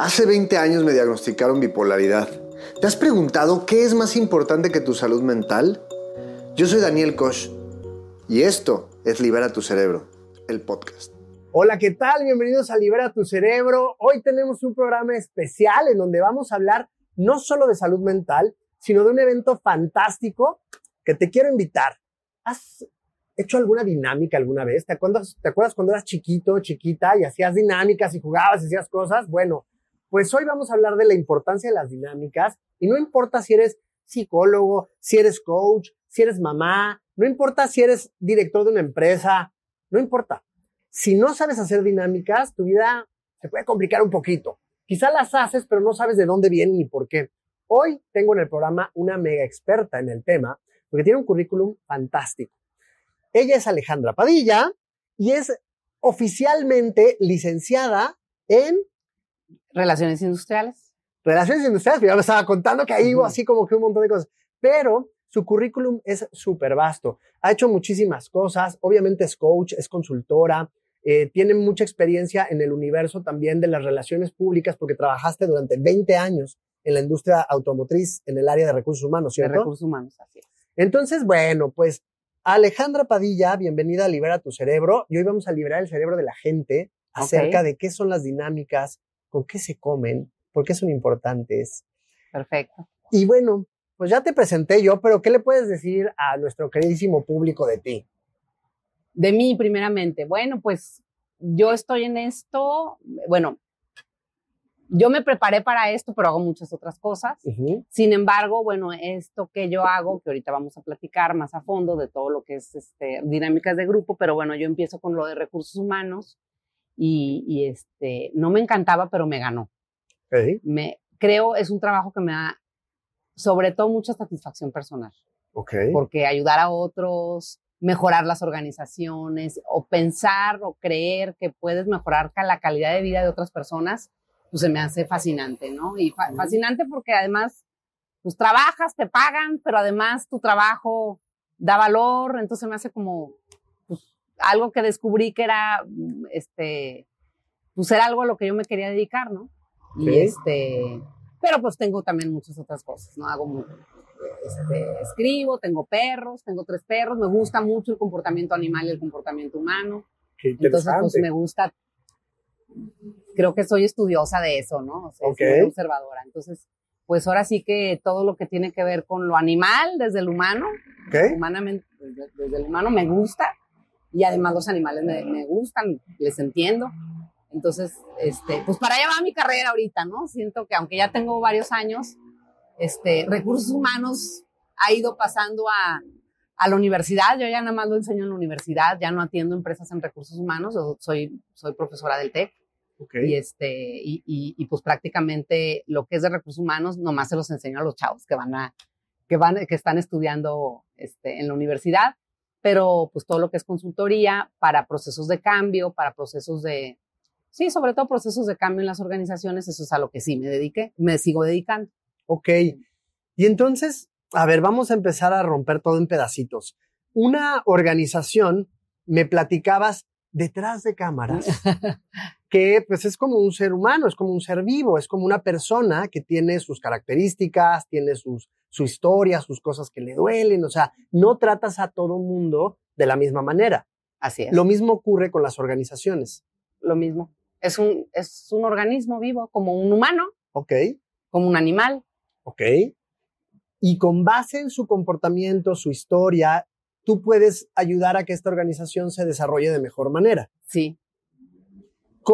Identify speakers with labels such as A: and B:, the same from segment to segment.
A: Hace 20 años me diagnosticaron bipolaridad. ¿Te has preguntado qué es más importante que tu salud mental? Yo soy Daniel Koch y esto es Libera tu Cerebro, el podcast.
B: Hola, ¿qué tal? Bienvenidos a Libera tu Cerebro. Hoy tenemos un programa especial en donde vamos a hablar no solo de salud mental, sino de un evento fantástico que te quiero invitar. ¿Has hecho alguna dinámica alguna vez? ¿Te acuerdas, ¿Te acuerdas cuando eras chiquito, chiquita y hacías dinámicas y jugabas y hacías cosas? Bueno, pues hoy vamos a hablar de la importancia de las dinámicas y no importa si eres psicólogo, si eres coach, si eres mamá, no importa si eres director de una empresa, no importa. Si no sabes hacer dinámicas, tu vida se puede complicar un poquito. Quizá las haces, pero no sabes de dónde vienen ni por qué. Hoy tengo en el programa una mega experta en el tema, porque tiene un currículum fantástico. Ella es Alejandra Padilla y es oficialmente licenciada en
C: Relaciones industriales.
B: Relaciones industriales, ya me estaba contando que ahí hubo así como que un montón de cosas. Pero su currículum es súper vasto. Ha hecho muchísimas cosas. Obviamente es coach, es consultora. Eh, tiene mucha experiencia en el universo también de las relaciones públicas porque trabajaste durante 20 años en la industria automotriz, en el área de recursos humanos, ¿cierto?
C: De recursos humanos, así es.
B: Entonces, bueno, pues Alejandra Padilla, bienvenida a Libera tu Cerebro. Y hoy vamos a liberar el cerebro de la gente acerca de qué son las dinámicas, con qué se comen, por qué son importantes.
C: Perfecto.
B: Y bueno, pues ya te presenté yo, pero ¿qué le puedes decir a nuestro queridísimo público de ti?
C: De mí, primeramente. Bueno, pues yo estoy en esto, bueno, yo me preparé para esto, pero hago muchas otras cosas. Sin embargo, bueno, esto que yo hago, que ahorita vamos a platicar más a fondo de todo lo que es este, dinámicas de grupo, pero bueno, yo empiezo con lo de recursos humanos y, este, no me encantaba, pero me ganó. Me, creo es un trabajo que me da, sobre todo, mucha satisfacción personal. Porque ayudar a otros, mejorar las organizaciones o pensar o creer que puedes mejorar la calidad de vida de otras personas, pues se me hace fascinante, ¿no? Y fascinante porque además, pues trabajas, te pagan, pero además tu trabajo da valor, entonces me hace como algo que descubrí que era, este, pues era algo a lo que yo me quería dedicar, ¿no? Y este, pero pues tengo también muchas otras cosas, ¿no? Hago, este, escribo, tengo perros, tengo tres perros, me gusta mucho el comportamiento animal y el comportamiento humano. Entonces, pues me gusta, creo que soy estudiosa de eso, ¿no? O sea, soy observadora. Entonces, pues ahora sí que todo lo que tiene que ver con lo animal, desde el humano, humanamente, desde el humano me gusta y además los animales me, gustan, les entiendo. Entonces, este, pues para allá va mi carrera ahorita, ¿no? Siento que aunque ya tengo varios años, este, recursos humanos ha ido pasando a, a la universidad. Yo ya nada más lo enseño en la universidad, ya no atiendo empresas en recursos humanos, yo soy, soy profesora del TEC. Y, este, y, y, pues prácticamente lo que es de recursos humanos, nomás se los enseño a los chavos que van a, que van, que están estudiando este, en la universidad pero pues todo lo que es consultoría para procesos de cambio, para procesos de, sí, sobre todo procesos de cambio en las organizaciones, eso es a lo que sí me dediqué, me sigo dedicando.
B: Ok, y entonces, a ver, vamos a empezar a romper todo en pedacitos. Una organización, me platicabas detrás de cámaras, que pues es como un ser humano, es como un ser vivo, es como una persona que tiene sus características, tiene sus su historia, sus cosas que le duelen, o sea, no tratas a todo mundo de la misma manera.
C: Así es.
B: Lo mismo ocurre con las organizaciones.
C: Lo mismo. Es un, es un organismo vivo, como un humano.
B: Ok.
C: Como un animal.
B: Ok. Y con base en su comportamiento, su historia, tú puedes ayudar a que esta organización se desarrolle de mejor manera.
C: Sí.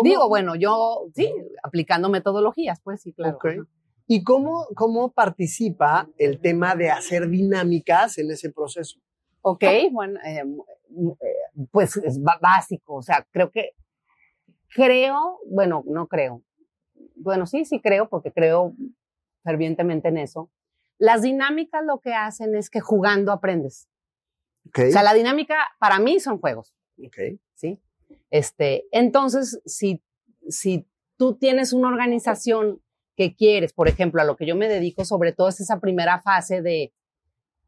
C: Digo, bueno, yo, sí, aplicando metodologías, pues sí, claro.
B: Okay. ¿Y cómo, cómo participa el tema de hacer dinámicas en ese proceso?
C: Ok, bueno, eh, eh, pues es básico, o sea, creo que, creo, bueno, no creo, bueno, sí, sí creo, porque creo fervientemente en eso. Las dinámicas lo que hacen es que jugando aprendes. Okay. O sea, la dinámica para mí son juegos.
B: Okay.
C: ¿Sí? Este, entonces, si, si tú tienes una organización qué quieres. Por ejemplo, a lo que yo me dedico sobre todo es esa primera fase de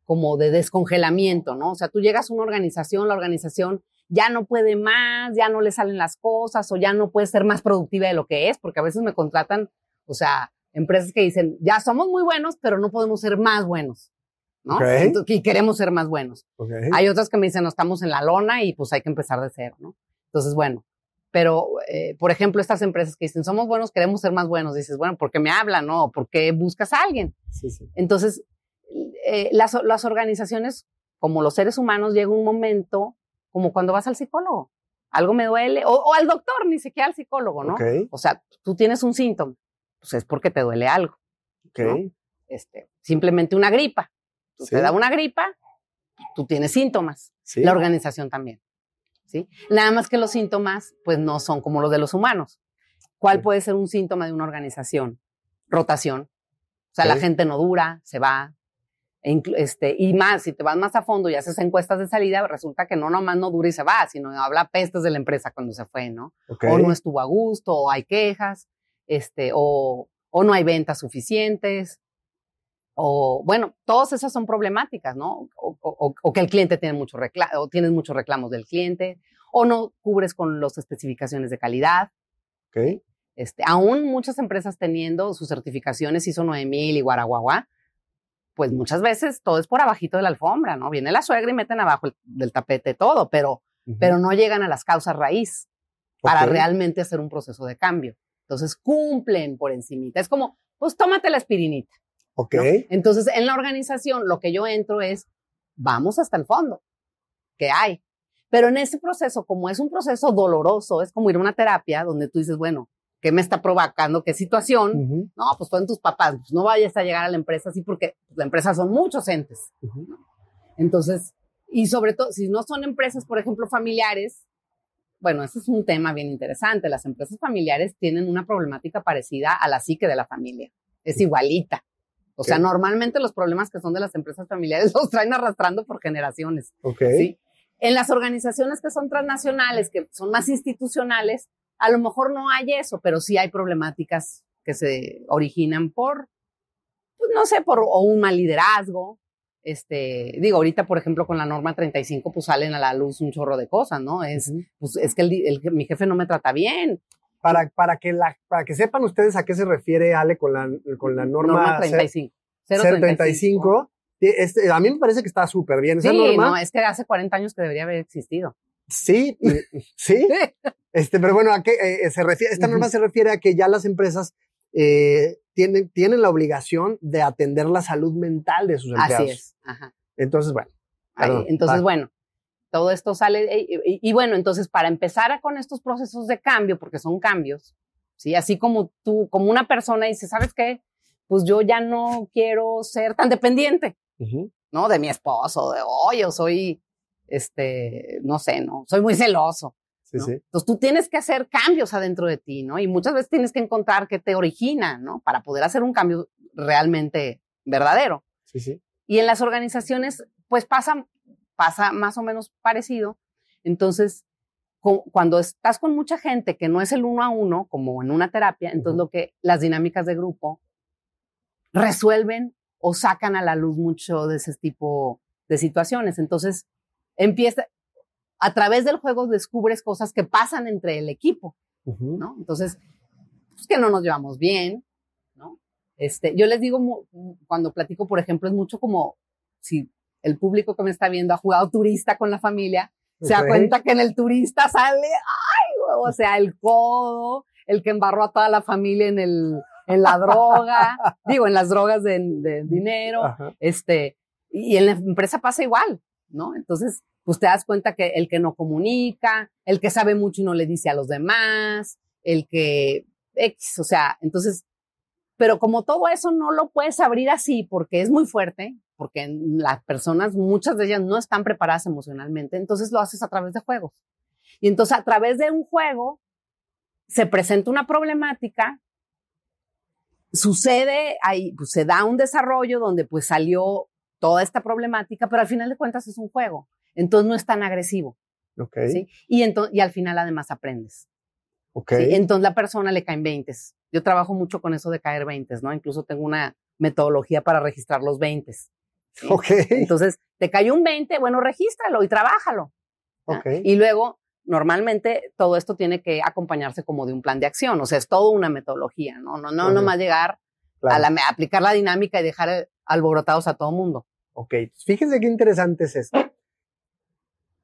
C: como de descongelamiento, ¿no? O sea, tú llegas a una organización, la organización ya no puede más, ya no le salen las cosas o ya no puede ser más productiva de lo que es, porque a veces me contratan O sea, empresas que dicen, ya somos muy buenos, pero no podemos ser más buenos. Y queremos ser más buenos. Hay otras que me dicen, no estamos en la lona y pues hay que empezar de cero, ¿no? Entonces, bueno, pero, eh, por ejemplo, estas empresas que dicen, somos buenos, queremos ser más buenos, dices, bueno, ¿por qué me hablan, no? ¿Por qué buscas a alguien?
B: Sí, sí.
C: Entonces, eh, las, las organizaciones, como los seres humanos, llega un momento, como cuando vas al psicólogo, algo me duele, o, o al doctor, ni siquiera al psicólogo, ¿no? O sea, tú tienes un síntoma, pues es porque te duele algo, este, simplemente una gripa. Tú
B: Sí.
C: te da una gripa, tú tienes síntomas
B: Sí.
C: la organización también. ¿sí? Nada más que los síntomas, pues no son como los de los humanos. ¿Cuál
B: Sí.
C: puede ser un síntoma de una organización? Rotación. O sea, la gente no dura, se va. e Este, y más, si te vas más a fondo y haces encuestas de salida, resulta que no nomás no dura y se va, sino habla pestes de la empresa cuando se fue, ¿no? O no estuvo a gusto, o hay quejas, este, o, o no hay ventas suficientes, o bueno, todas esas son problemáticas, ¿no? O, o- o que el cliente tiene mucho recla o tienes muchos reclamos del cliente, o no cubres con las especificaciones de calidad.
B: Ok.
C: Este, aún muchas empresas teniendo sus certificaciones ISO 9000 y guaraguaguá, pues muchas veces todo es por abajito de la alfombra, ¿no? Viene la suegra y meten abajo el- del tapete todo, pero, pero no llegan a las causas raíz para realmente hacer un proceso de cambio. Entonces cumplen por encimita. Es como, pues tómate la aspirinita.
B: Ok.
C: ¿no? Entonces, en la organización, lo que yo entro es, vamos hasta el fondo. ¿Qué hay? Pero en ese proceso, como es un proceso doloroso, es como ir a una terapia donde tú dices, bueno, ¿qué me está provocando? ¿Qué situación? No, pues fueron tus papás, pues no vayas a llegar a la empresa así porque la empresa son muchos entes. Entonces, y sobre todo, si no son empresas, por ejemplo, familiares, bueno, ese es un tema bien interesante. Las empresas familiares tienen una problemática parecida a la psique de la familia. Es igualita. O sea,
B: Ok.
C: normalmente los problemas que son de las empresas familiares los traen arrastrando por generaciones.
B: Ok.
C: ¿sí? En las organizaciones que son transnacionales, que son más institucionales, a lo mejor no hay eso, pero sí hay problemáticas que se originan por, pues no sé, por o un mal liderazgo. Este, digo, ahorita, por ejemplo, con la norma 35, pues salen a la luz un chorro de cosas, ¿no? Es, pues, es que el el- mi jefe no me trata bien.
B: Para, para, que la, para que sepan ustedes a qué se refiere Ale con la, con la norma,
C: 35.
B: 035.
C: 035.
B: Este, a mí me parece que está súper bien. Esa
C: Sí,
B: norma,
C: no, es que hace 40 años que debería haber existido.
B: sí, sí. Este, pero bueno, ¿a qué eh, se refiere? Esta norma se refiere a que ya las empresas eh, tienen, tienen la obligación de atender la salud mental de sus empleados.
C: Así es. Ajá.
B: Entonces, bueno.
C: Ahí,
B: Perdón,
C: entonces,
B: va.
C: bueno, todo esto sale. eh, Y, y bueno, entonces, para empezar a- con estos procesos de cambio, porque son cambios, ¿sí? Así como tú, como una persona dice, ¿sabes qué? Pues yo ya no quiero ser tan dependiente. ¿no? De mi esposo, de, oye, yo soy, este, no sé, ¿no? Soy muy celoso.
B: Sí,
C: ¿no?
B: sí.
C: Entonces tú tienes que hacer cambios adentro de ti, ¿no? Y muchas veces tienes que encontrar qué te origina, ¿no? Para poder hacer un cambio realmente verdadero.
B: Sí, sí.
C: Y en las organizaciones, pues pasa, pasa más o menos parecido. Entonces, cu- cuando estás con mucha gente que no es el uno a uno, como en una terapia, entonces
B: Ujú.
C: lo que las dinámicas de grupo resuelven o sacan a la luz mucho de ese tipo de situaciones. Entonces, empieza, a través del juego descubres cosas que pasan entre el equipo. Entonces, pues que no nos llevamos bien, ¿no? Este, yo les digo, cuando platico, por ejemplo, es mucho como si el público que me está viendo ha jugado turista con la familia, se da cuenta que en el turista sale, ay, o sea, el codo, el que embarró a toda la familia en el, en la droga, digo, en las drogas de, de dinero,
B: Ajá.
C: este, y en la empresa pasa igual, ¿no? Entonces, pues te das cuenta que el que no comunica, el que sabe mucho y no le dice a los demás, el que X, o sea, entonces, pero como todo eso no lo puedes abrir así porque es muy fuerte, porque las personas, muchas de ellas no están preparadas emocionalmente, entonces lo haces a través de juegos. Y entonces a través de un juego se presenta una problemática, sucede ahí, pues se da un desarrollo donde pues salió toda esta problemática, pero al final de cuentas es un juego, entonces no es tan agresivo,
B: Ok.
C: ¿sí? Y, y al final además aprendes.
B: Ok.
C: ¿sí? Entonces la persona le caen 20. Yo trabajo mucho con eso de caer 20, ¿no? Incluso tengo una metodología para registrar los 20. ¿Sí?
B: Ok.
C: Entonces, te cayó un 20, bueno, regístralo y trabájalo. ¿ah?
B: Ok.
C: Y luego normalmente todo esto tiene que acompañarse como de un plan de acción, o sea, es todo una metodología, ¿no? No, no, nomás llegar a, la, aplicar la dinámica y dejar alborotados a todo mundo.
B: Ok, fíjense qué interesante es esto.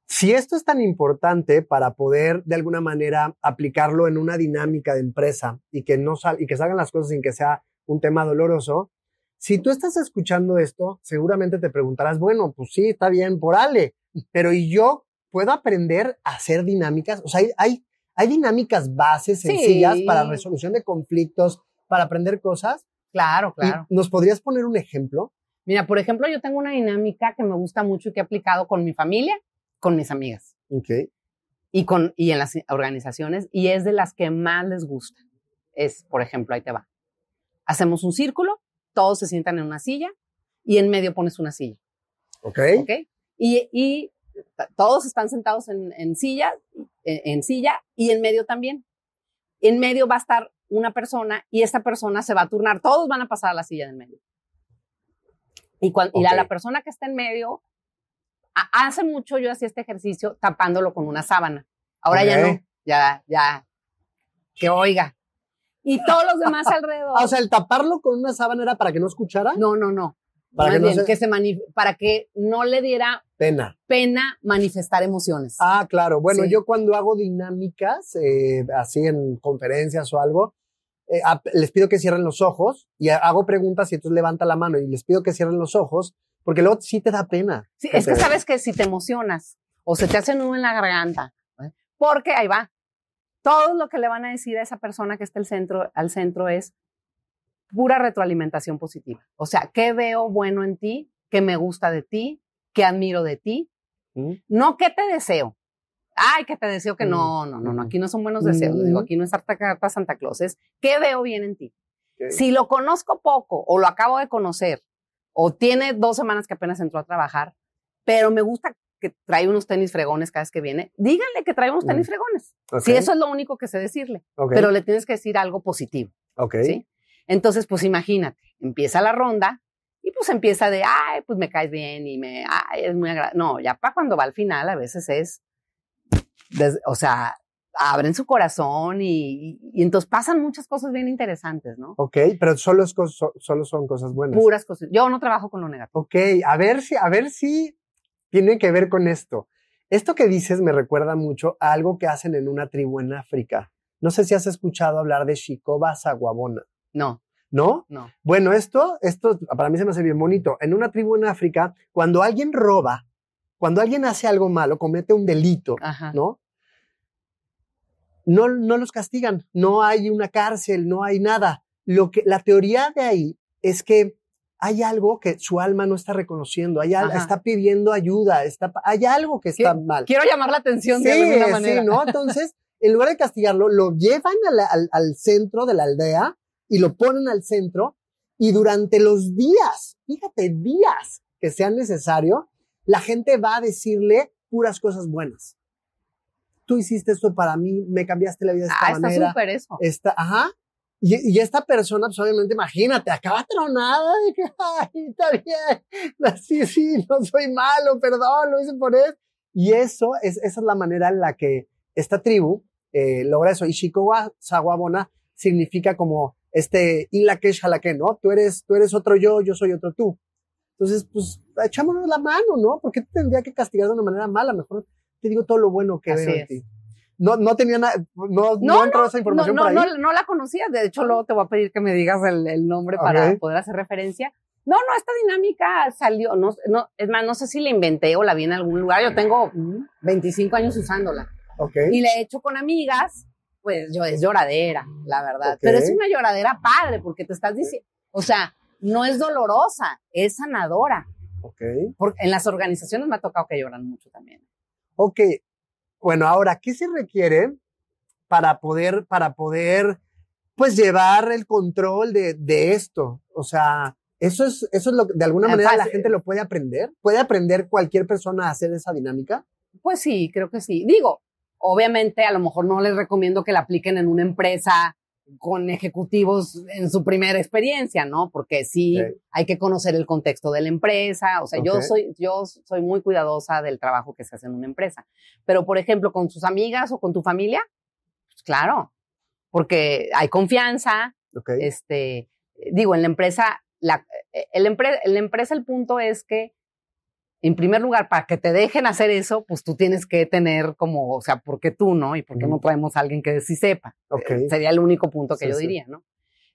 B: Si esto es tan importante para poder de alguna manera aplicarlo en una dinámica de empresa y que no sal y que salgan las cosas sin que sea un tema doloroso, si tú estás escuchando esto, seguramente te preguntarás, bueno, pues sí, está bien por Ale, pero ¿y yo puedo aprender a hacer dinámicas? O sea, hay, hay, dinámicas bases sencillas para resolución de conflictos, para aprender cosas.
C: Claro, claro.
B: ¿Nos podrías poner un ejemplo?
C: Mira, por ejemplo, yo tengo una dinámica que me gusta mucho y que he aplicado con mi familia con mis amigas.
B: Okay.
C: Y, con, y en las organizaciones, y es de las que más les gusta. Es, por ejemplo, ahí te va. Hacemos un círculo, todos se sientan en una silla y en medio pones una silla.
B: Ok.
C: okay? Y, y todos están sentados en, en silla, en, silla y en medio también. En medio va a estar una persona y esta persona se va a turnar. Todos van a pasar a la silla en medio. Y, cuando, y la, la, persona que está en medio hace mucho yo hacía este ejercicio tapándolo con una sábana. Ahora ya no, ya, ya, que oiga. Y todos los demás alrededor.
B: o sea, el taparlo con una sábana era para que no escuchara.
C: No, no, no. Para que, no se... para que no le diera
B: pena.
C: Pena manifestar emociones.
B: Ah, claro. Bueno, yo cuando hago dinámicas, eh, así en conferencias o algo, eh, les pido que cierren los ojos y hago preguntas y entonces levanta la mano y les pido que cierren los ojos porque luego sí te da pena.
C: Sí, es que sabes que si te emocionas o se te hace nudo en la garganta, ¿eh? porque ahí va. Todo lo que le van a decir a esa persona que está al centro, al centro es pura retroalimentación positiva. O sea, ¿qué veo bueno en ti? ¿Qué me gusta de ti? ¿Qué admiro de ti? ¿Mm? No, ¿qué te deseo? Ay, que te deseo que no, mm, no, no, no, aquí no son buenos deseos. Digo, aquí no es harta carta Santa Claus, es ¿qué veo bien en ti? Si lo conozco poco o lo acabo de conocer o tiene dos semanas que apenas entró a trabajar, pero me gusta que trae unos tenis fregones cada vez que viene, díganle que trae unos tenis mm. fregones. Si eso es lo único que sé decirle, pero le tienes que decir algo positivo.
B: Ok.
C: ¿sí? Entonces, pues imagínate, empieza la ronda y pues empieza de, ay, pues me caes bien y me, ay, es muy agradable. No, ya para cuando va al final a veces es, o sea, abren su corazón y, entonces pasan muchas cosas bien interesantes, ¿no?
B: Ok, pero solo, es solo son cosas buenas.
C: Puras cosas. Yo no trabajo con lo negativo.
B: Ok, a ver si, a ver si tiene que ver con esto. Esto que dices me recuerda mucho a algo que hacen en una tribu en África. No sé si has escuchado hablar de Shikoba Saguabona.
C: No.
B: ¿No?
C: No.
B: Bueno, esto, esto para mí se me hace bien bonito. En una tribu en África, cuando alguien roba, cuando alguien hace algo malo, comete un delito, ¿no? no, no los castigan, no hay una cárcel, no hay nada. Lo que, la teoría de ahí es que hay algo que su alma no está reconociendo, hay está pidiendo ayuda, está, hay algo que está mal.
C: Quiero llamar la atención de alguna manera.
B: Sí, ¿no? Entonces, en lugar de castigarlo, lo llevan al, al centro de la aldea y lo ponen al centro y durante los días, fíjate, días que sean necesario, la gente va a decirle puras cosas buenas tú hiciste esto para mí, me cambiaste la vida de esta
C: ah,
B: manera.
C: Está súper eso.
B: Está, ajá. Y, y, esta persona, pues obviamente, imagínate, acaba tronada de que, ay, está bien, sí, sí, no soy malo, perdón, lo hice por él. Y eso, es, esa es la manera en la que esta tribu eh, logra eso. Y Shikowa Sawabona significa como este Inlakesh Halake, ¿no? Tú eres, tú eres otro yo, yo soy otro tú. Entonces, pues, echámonos la mano, ¿no? ¿Por qué tendría que castigar de una manera mala? Mejor te digo todo lo bueno que veo en ti. No, no tenía nada, no, no, no esa información
C: no,
B: por ahí.
C: No, no la conocía, de hecho luego te voy a pedir que me digas el, el nombre para poder hacer referencia. No, no, esta dinámica salió, no, no, es más, no sé si la inventé o la vi en algún lugar, yo tengo 25 años usándola.
B: Okay.
C: Y la he hecho con amigas, pues yo es lloradera, la verdad, pero es una lloradera padre porque te estás diciendo, o sea, no es dolorosa, es sanadora.
B: Okay.
C: Porque en las organizaciones me ha tocado que lloran mucho también.
B: Ok, bueno, ahora, ¿qué se requiere para poder, para poder, pues llevar el control de, de esto? O sea, eso es, eso es lo que de alguna manera la gente lo puede aprender. ¿Puede aprender cualquier persona a hacer esa dinámica?
C: Pues sí, creo que sí. Digo, obviamente a lo mejor no les recomiendo que la apliquen en una empresa con ejecutivos en su primera experiencia, ¿no? Porque sí, hay que conocer el contexto de la empresa. O sea, yo soy, yo soy muy cuidadosa del trabajo que se hace en una empresa. Pero, por ejemplo, con sus amigas o con tu familia, pues claro, porque hay confianza. Este, digo, en la empresa, la, eh, el en la empresa el punto es que en primer lugar, para que te dejen hacer eso, pues tú tienes que tener como, o sea, ¿por qué tú, no? Y por qué no traemos a alguien que sí sepa. Okay. sería el único punto que yo diría, ¿no?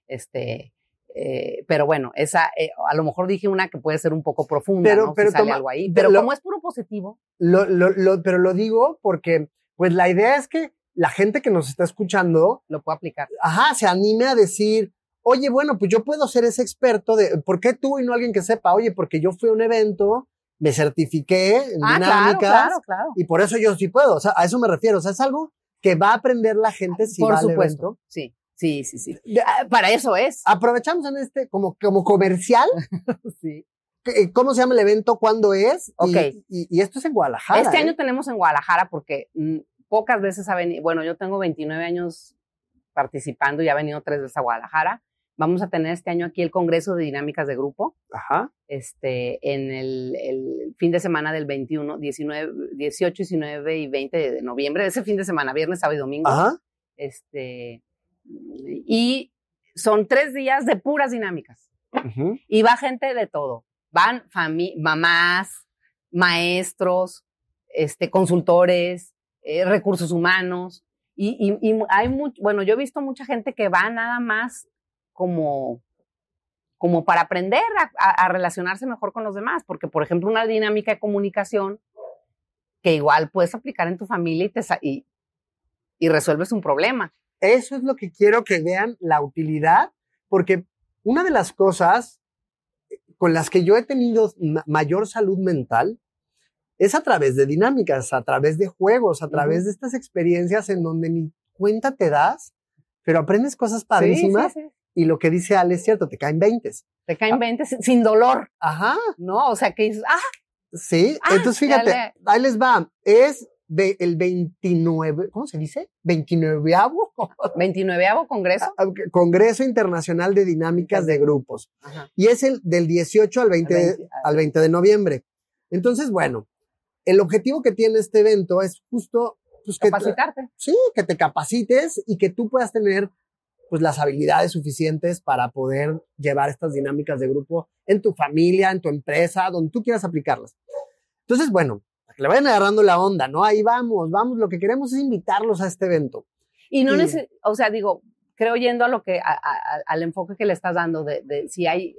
C: Este, eh, pero bueno, esa, eh, a lo mejor dije una que puede ser un poco profunda, pero, ¿no? Pero sale algo ahí. Pero como es puro positivo.
B: Lo, lo, pero lo digo porque, pues la idea es que la gente que nos está escuchando
C: lo pueda aplicar.
B: Ajá, se anime a decir, oye, bueno, pues yo puedo ser ese experto de, ¿por qué tú y no alguien que sepa? Oye, porque yo fui a un evento me certifiqué en ah, dinámicas claro, claro, y por eso yo sí puedo. O sea, a eso me refiero. O sea, es algo que va a aprender la gente si por va supuesto.
C: Sí, sí, sí, sí. Ah, para eso es.
B: Aprovechamos en este como, como comercial. sí. Eh, ¿Cómo se llama el evento? ¿Cuándo es?
C: Ok.
B: Y, y, esto es en Guadalajara.
C: Este ¿eh? año tenemos en Guadalajara porque mm, pocas veces ha venido, bueno, yo tengo 29 años participando y ha venido tres veces a Guadalajara. Vamos a tener este año aquí el Congreso de Dinámicas de Grupo.
B: Ajá.
C: Este, en el, fin de semana del 21, 19, 18, 19 y 20 de noviembre, ese fin de semana, viernes, sábado y domingo.
B: Ajá.
C: Este, y son tres días de puras dinámicas. Y va gente de todo. Van mamás, maestros, este, consultores, eh, recursos humanos. Y, y, y hay mucho, bueno, yo he visto mucha gente que va nada más como, como para aprender a, relacionarse mejor con los demás, porque por ejemplo una dinámica de comunicación que igual puedes aplicar en tu familia y, te, y, y resuelves un problema.
B: Eso es lo que quiero que vean la utilidad, porque una de las cosas con las que yo he tenido mayor salud mental es a través de dinámicas, a través de juegos, a través de estas experiencias en donde ni cuenta te das, pero aprendes cosas padrísimas y lo que dice Ale es cierto, te caen 20.
C: Te caen 20 ah. sin dolor.
B: Ajá.
C: ¿No? O sea, que dices, ah.
B: Sí, ah, entonces fíjate, ahí les va. Es de el 29, ¿cómo se dice? 29 avo
C: 29 congreso.
B: Ah, congreso Internacional de Dinámicas de Grupos. Ajá. Y es el del 18 al 20, al 20, de noviembre. Entonces, bueno, el objetivo que tiene este evento es justo
C: pues, capacitarte.
B: sí, que te capacites y que tú puedas tener pues las habilidades suficientes para poder llevar estas dinámicas de grupo en tu familia, en tu empresa, donde tú quieras aplicarlas. Entonces, bueno, que le vayan agarrando la onda, ¿no? Ahí vamos, vamos, lo que queremos es invitarlos a este evento.
C: Y no, o sea, digo, creo yendo a lo que, al enfoque que le estás dando de, si hay,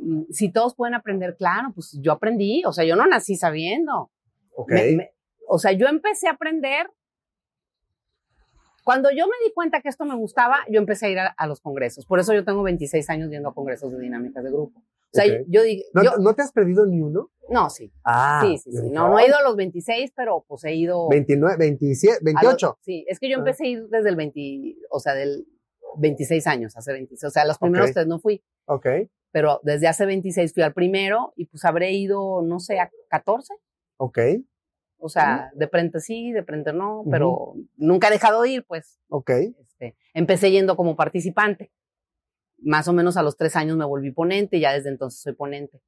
C: mm, si todos pueden aprender, claro, pues yo aprendí, o sea, yo no nací sabiendo.
B: Ok.
C: o sea, yo empecé a aprender cuando yo me di cuenta que esto me gustaba, yo empecé a ir a, los congresos. Por eso yo tengo 26 años yendo a congresos de dinámicas de grupo. O sea, yo, digo...
B: ¿No, te has perdido ni uno?
C: No, sí.
B: Ah.
C: Sí, sí, sí. No, no he ido a los 26, pero pues he ido...
B: 29, 27, 28.
C: sí, es que yo ah. empecé a ir desde el 20, o sea, del 26 años, hace 26. O sea, los primeros tres no fui.
B: Ok.
C: Pero desde hace 26 fui al primero y pues habré ido, no sé, a 14.
B: Ok.
C: O sea, de frente sí, de frente no, pero nunca he dejado de ir, pues.
B: Ok.
C: Este, empecé yendo como participante. Más o menos a los tres años me volví ponente y ya desde entonces soy ponente.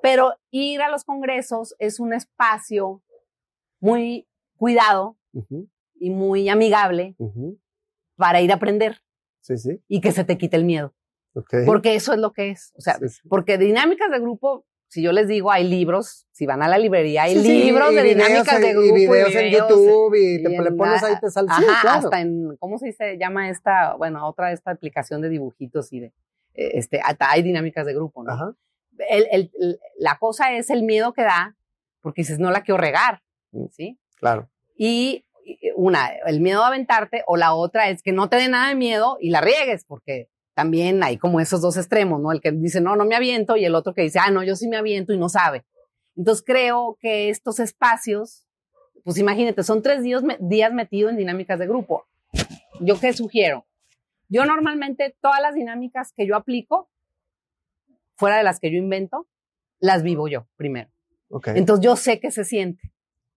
C: Pero ir a los congresos es un espacio muy cuidado y muy amigable para ir a aprender.
B: Sí, sí.
C: Y que se te quite el miedo. Okay. Porque eso es lo que es. O sea, porque dinámicas de grupo si yo les digo, hay libros, si van a la librería, hay libros de dinámicas de grupo.
B: Y videos, en YouTube y, te le pones ahí te sale.
C: Ajá, hasta en, ¿cómo se dice? llama esta, bueno, otra esta aplicación de dibujitos y de, eh, este, hay dinámicas de grupo, ¿no? Ajá. El, el, la cosa es el miedo que da, porque dices, no la quiero regar, mm, ¿sí?
B: Claro.
C: Y una, el miedo a aventarte, o la otra es que no te dé nada de miedo y la riegues, porque también hay como esos dos extremos, ¿no? El que dice, no, no me aviento, y el otro que dice, ah, no, yo sí me aviento y no sabe. Entonces creo que estos espacios, pues imagínate, son tres días, días metidos en dinámicas de grupo. ¿Yo qué sugiero? Yo normalmente todas las dinámicas que yo aplico, fuera de las que yo invento, las vivo yo primero.
B: Okay.
C: Entonces yo sé qué se siente.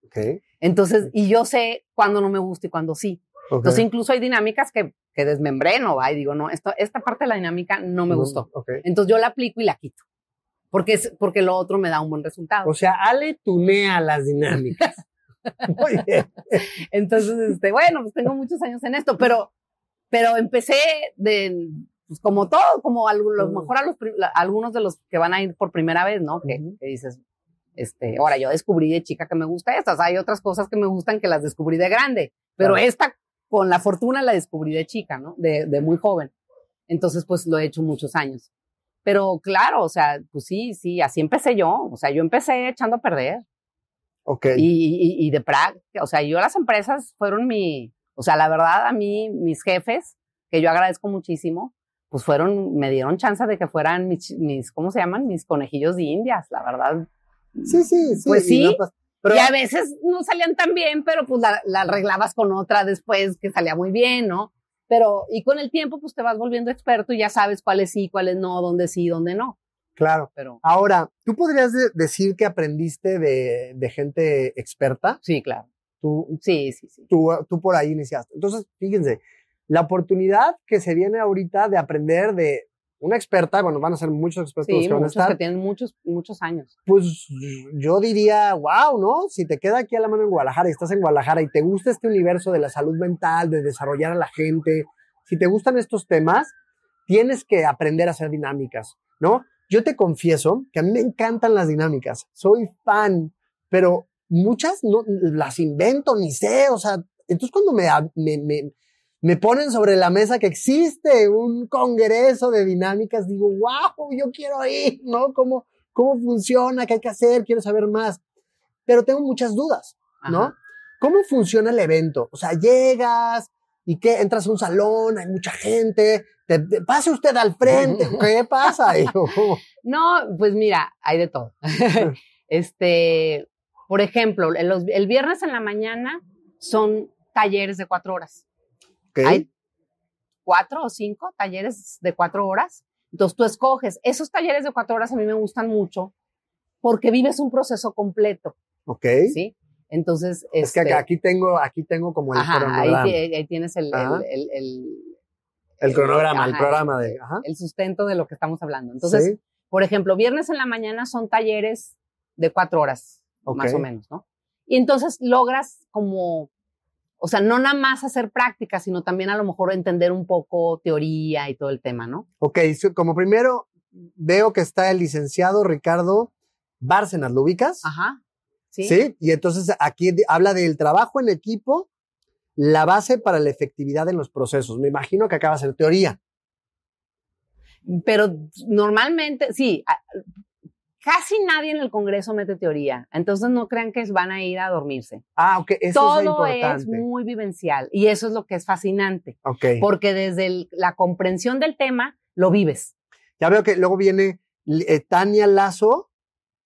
B: Okay.
C: Entonces, y yo sé cuándo no me gusta y cuándo sí. Entonces incluso hay dinámicas que que desmembré, no va, y digo, no, esto, esta parte de la dinámica no me
B: No,
C: gustó. Entonces yo la aplico y la quito. Porque, es, porque lo otro me da un buen resultado.
B: O sea, Ale tunea las dinámicas. Muy bien.
C: Entonces, este, bueno, pues tengo muchos años en esto, pero, pero empecé de, pues como todo, como a lo
B: Mm.
C: mejor a los, la- algunos de los que van a ir por primera vez, ¿no? Que, dices, este, ahora yo descubrí de chica que me gusta estas, hay otras cosas que me gustan que las descubrí de grande, pero
B: Claro.
C: esta, con la fortuna, la descubrí de chica, ¿no? De, de muy joven. Entonces, pues lo he hecho muchos años. Pero claro, o sea, pues sí, sí, así empecé yo. O sea, yo empecé echando a perder
B: Ok.
C: y, y, y de práctica, o sea, yo las empresas fueron mi, o sea, la verdad a mí, mis jefes, que yo agradezco muchísimo, pues fueron, me dieron chance de que fueran mis, mis ¿cómo se llaman? Mis conejillos de indias, la verdad.
B: Sí, sí, sí.
C: Pues sí.
B: no pero
C: y a veces no salían tan bien, pero pues la, la arreglabas con otra después que salía muy bien, ¿no? Pero, y con el tiempo, pues te vas volviendo experto y ya sabes cuáles sí, cuáles no, dónde sí, dónde no.
B: claro.
C: Pero
B: Ahora, ¿tú podrías de- decir que aprendiste de, de gente experta?
C: sí, claro.
B: Tú,
C: Sí, sí, sí.
B: tú, tú por ahí iniciaste. Entonces, fíjense, la oportunidad que se viene ahorita de aprender de una experta, bueno, van a ser muchos expertos los
C: Sí,
B: que van a
C: muchos
B: estar,
C: que tienen muchos, muchos años.
B: pues yo diría, wow, ¿no? Si te queda aquí a la mano en Guadalajara y estás en Guadalajara y te gusta este universo de la salud mental, de desarrollar a la gente, si te gustan estos temas, tienes que aprender a hacer dinámicas, ¿no? Yo te confieso que a mí me encantan las dinámicas, soy fan, pero muchas no las invento ni sé, o sea, entonces cuando me, me, me, me ponen sobre la mesa que existe un congreso de dinámicas, digo, wow, yo quiero ir, ¿no? ¿Cómo, cómo funciona? ¿Qué hay que hacer? Quiero saber más. Pero tengo muchas dudas, ¿no?
C: Ajá.
B: ¿Cómo funciona el evento? O sea, llegas y que entras a un salón, hay mucha gente, te, te- pase usted al frente, ¿qué pasa?
C: No, pues mira, hay de todo. este, por ejemplo, el viernes en la mañana son talleres de cuatro horas. Hay cuatro o cinco talleres de cuatro horas. Entonces tú escoges. Esos talleres de cuatro horas a mí me gustan mucho porque vives un proceso completo,
B: ok.
C: ¿sí? Entonces,
B: Es que
C: este,
B: aquí tengo, aquí tengo como el
C: ajá, ahí,
B: cronograma.
C: ti- ahí tienes el, el-
B: Ajá.
C: el- el-
B: el cronograma, el programa de,
C: el sustento de lo que estamos hablando. Entonces,
B: Sí,
C: Por ejemplo, viernes en la mañana son talleres de cuatro horas, más o menos, ¿no? Y entonces logras como, o sea, no nada más hacer práctica, sino también a lo mejor entender un poco teoría y todo el tema, ¿no?
B: ok, como primero veo que está el licenciado Ricardo Bárcenas, ¿lo ubicas?
C: Ajá. Sí.
B: Sí, y entonces aquí habla del trabajo en equipo, la base para la efectividad en los procesos. Me imagino que acaba de ser teoría.
C: Pero normalmente, sí, casi nadie en el Congreso mete teoría. Entonces no crean que van a ir a dormirse.
B: Ah, ok, eso
C: todo
B: es importante.
C: es muy vivencial y eso es lo que es fascinante,
B: Ok,
C: porque desde el- la comprensión del tema lo vives.
B: ya veo que luego viene eh, Tania Lazo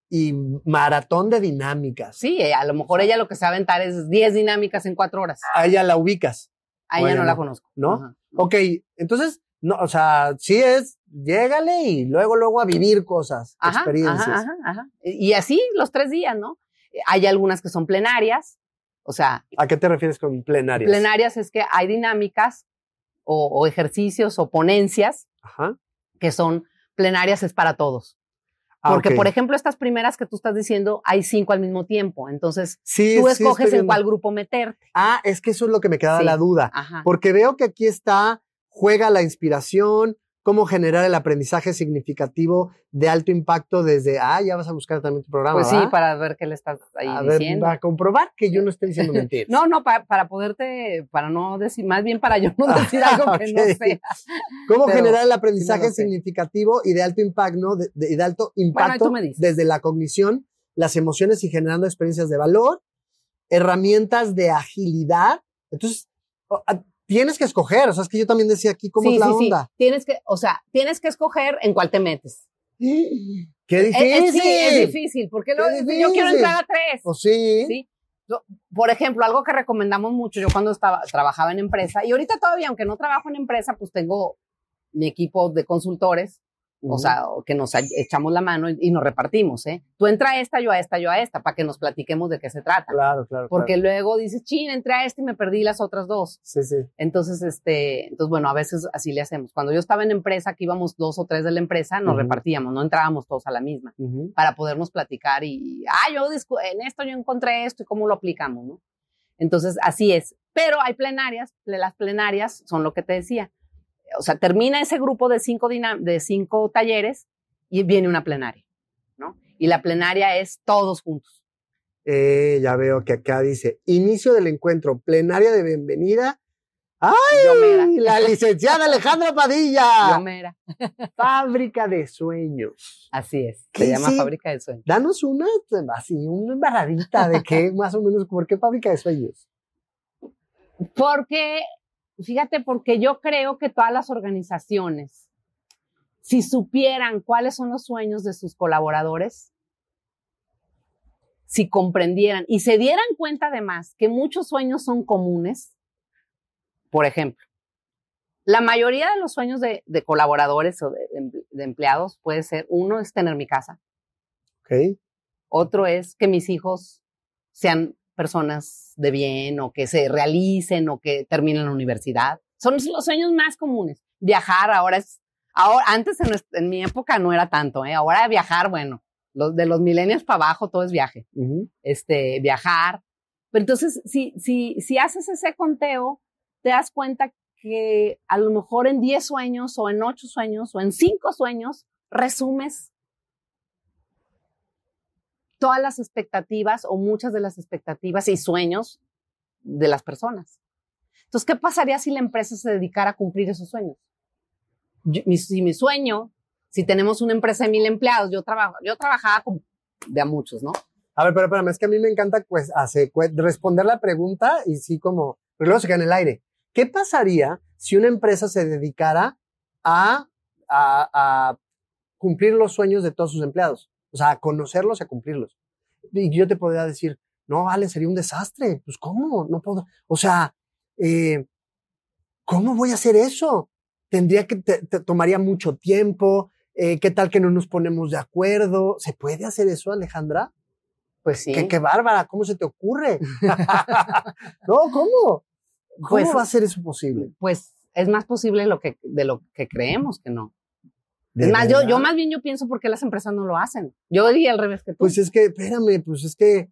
B: y maratón de dinámicas.
C: Sí, eh, a lo mejor ella lo que se va a aventar es 10 dinámicas en cuatro horas.
B: A ella la ubicas,
C: A ella
B: ella
C: no la
B: no,
C: conozco.
B: ¿no?
C: Ajá.
B: Ok, entonces, no, o sea, sí es, llégale y luego, luego a vivir cosas,
C: Ajá,
B: experiencias.
C: ajá, ajá, ajá. Y así los tres días, ¿no? Hay algunas que son plenarias, o sea,
B: ¿A qué te refieres con plenarias?
C: plenarias es que hay dinámicas o, o ejercicios o ponencias
B: Ajá.
C: que son plenarias es para todos.
B: Ah,
C: Porque, por ejemplo, estas primeras que tú estás diciendo, hay cinco al mismo tiempo. Entonces,
B: sí,
C: tú
B: sí,
C: escoges en cuál grupo meterte.
B: Ah, es que eso es lo que me queda
C: Sí.
B: la duda.
C: Ajá.
B: Porque veo que aquí está, juega la inspiración, cómo generar el aprendizaje significativo de alto impacto desde, ah, ya vas a buscar también tu programa.
C: Pues sí, para ver qué le estás ahí
B: a ver,
C: diciendo.
B: para comprobar que yo no estoy diciendo mentiras.
C: No, no, para, para poderte, para no decir, más bien para yo no decir algo que no sé.
B: ¿Cómo
C: pero
B: generar el aprendizaje significativo y de alto impacto, ¿no? de, de- de alto impacto desde la cognición, las emociones y generando experiencias de valor, herramientas de agilidad? Entonces, tienes que escoger, o sea, es que yo también decía aquí cómo
C: sí,
B: es la
C: sí, sí.
B: onda.
C: Tienes que, o sea, tienes que escoger en cuál te metes.
B: ¡Qué
C: Es-
B: difícil!
C: es- sí, es difícil, porque luego dices, yo
B: difícil.
C: quiero entrar a tres.
B: ¿O sí?
C: Sí. Yo- por ejemplo, algo que recomendamos mucho, yo cuando estaba, trabajaba en empresa, y ahorita todavía, aunque no trabajo en empresa, pues tengo mi equipo de consultores, o sea, que nos echamos la mano y, nos repartimos, ¿eh? Tú entra a esta, yo a esta, yo a esta, para que nos platiquemos de qué se trata.
B: Claro, claro.
C: Porque luego dices, chin, entré a esta y me perdí las otras dos.
B: Sí, sí.
C: Entonces, este, entonces, bueno, a veces así le hacemos. Cuando yo estaba en empresa, que íbamos dos o tres de la empresa, nos repartíamos, no entrábamos todos a la misma, para podernos platicar y, ah, yo en esto yo encontré esto y cómo lo aplicamos, ¿no? Entonces, así es. Pero hay plenarias, las plenarias son lo que te decía o sea, termina ese grupo de cinco, de cinco talleres y viene una plenaria, ¿no? Y la plenaria es todos juntos.
B: Eh, ya veo que acá dice, inicio del encuentro, plenaria de bienvenida. ¡Ay! La licenciada Alejandra Padilla.
C: Yo mera.
B: Fábrica de sueños.
C: Así es. Se llama Fábrica de sueños.
B: Danos una, así, una embarradita de qué, más o menos, ¿por qué Fábrica de sueños?
C: Porque Fíjate, porque yo creo que todas las organizaciones, si supieran cuáles son los sueños de sus colaboradores, si comprendieran y se dieran cuenta además que muchos sueños son comunes, por ejemplo, la mayoría de los sueños de, colaboradores o de, de, empleados puede ser, uno es tener mi casa.
B: Okay.
C: Otro es que mis hijos sean personas de bien o que se realicen o que terminen la universidad. Son los sueños más comunes. Viajar ahora es, ahora, antes en, mi época no era tanto, ¿eh? ahora viajar, bueno, los, de los milenios para abajo todo es viaje. Este, viajar. Pero entonces, si, si, si haces ese conteo, te das cuenta que a lo mejor en 10 sueños o en 8 sueños o en 5 sueños resumes todas las expectativas o muchas de las expectativas y sueños de las personas. Entonces, ¿qué pasaría si la empresa se dedicara a cumplir esos sueños? si mi sueño, si tenemos una empresa de mil empleados, yo, trabajo, yo trabajaba con, de a muchos, ¿no?
B: A ver, pero espérame, es que a mí me encanta pues, responder la pregunta y sí como, pero luego se queda en el aire. ¿Qué pasaría si una empresa se dedicara a, a cumplir los sueños de todos sus empleados? O sea, a conocerlos y a cumplirlos. Y yo te podría decir, no, vale, sería un desastre. Pues, ¿cómo? No puedo. O sea, eh, ¿cómo voy a hacer eso? Tendría que, te, tomaría mucho tiempo. Eh, ¿Qué tal que no nos ponemos de acuerdo? ¿Se puede hacer eso, Alejandra?
C: Pues sí.
B: Qué, bárbara, ¿cómo se te ocurre? no, ¿cómo? ¿Cómo pues va a ser eso posible?
C: Pues es más posible lo que, de lo que creemos que no. Es más, yo, yo más bien yo pienso por qué las empresas no lo hacen. Yo diría al revés que tú.
B: Pues es que, espérame, pues es que,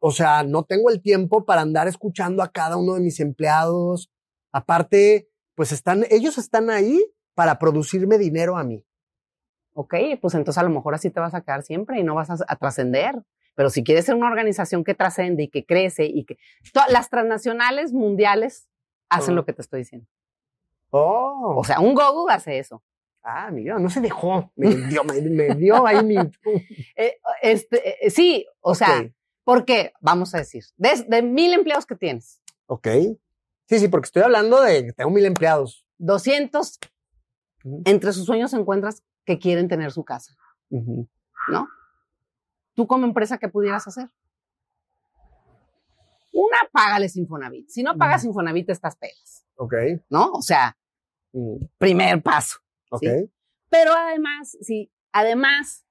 B: o sea, no tengo el tiempo para andar escuchando a cada uno de mis empleados. Aparte, pues están, ellos están ahí para producirme dinero a mí.
C: Ok, pues entonces a lo mejor así te vas a quedar siempre y no vas a, trascender. Pero si quieres ser una organización que trascende y que crece y que las transnacionales mundiales hacen lo que te estoy diciendo.
B: Oh.
C: O sea, un Google hace eso.
B: Ah, mira, no se dejó. Me dio, me, dio ahí mi.
C: Eh, este, eh, sí, o sea, porque, vamos a decir, de, mil empleados que tienes.
B: Ok. Sí, sí, porque estoy hablando de que tengo mil empleados.
C: 200. Entre sus sueños encuentras que quieren tener su casa. ¿No? Tú como empresa, ¿qué pudieras hacer? Una, págales Infonavit. Si no pagas Infonavit, estás pelas.
B: Ok.
C: ¿No? O sea, primer paso. Pero además, sí, además,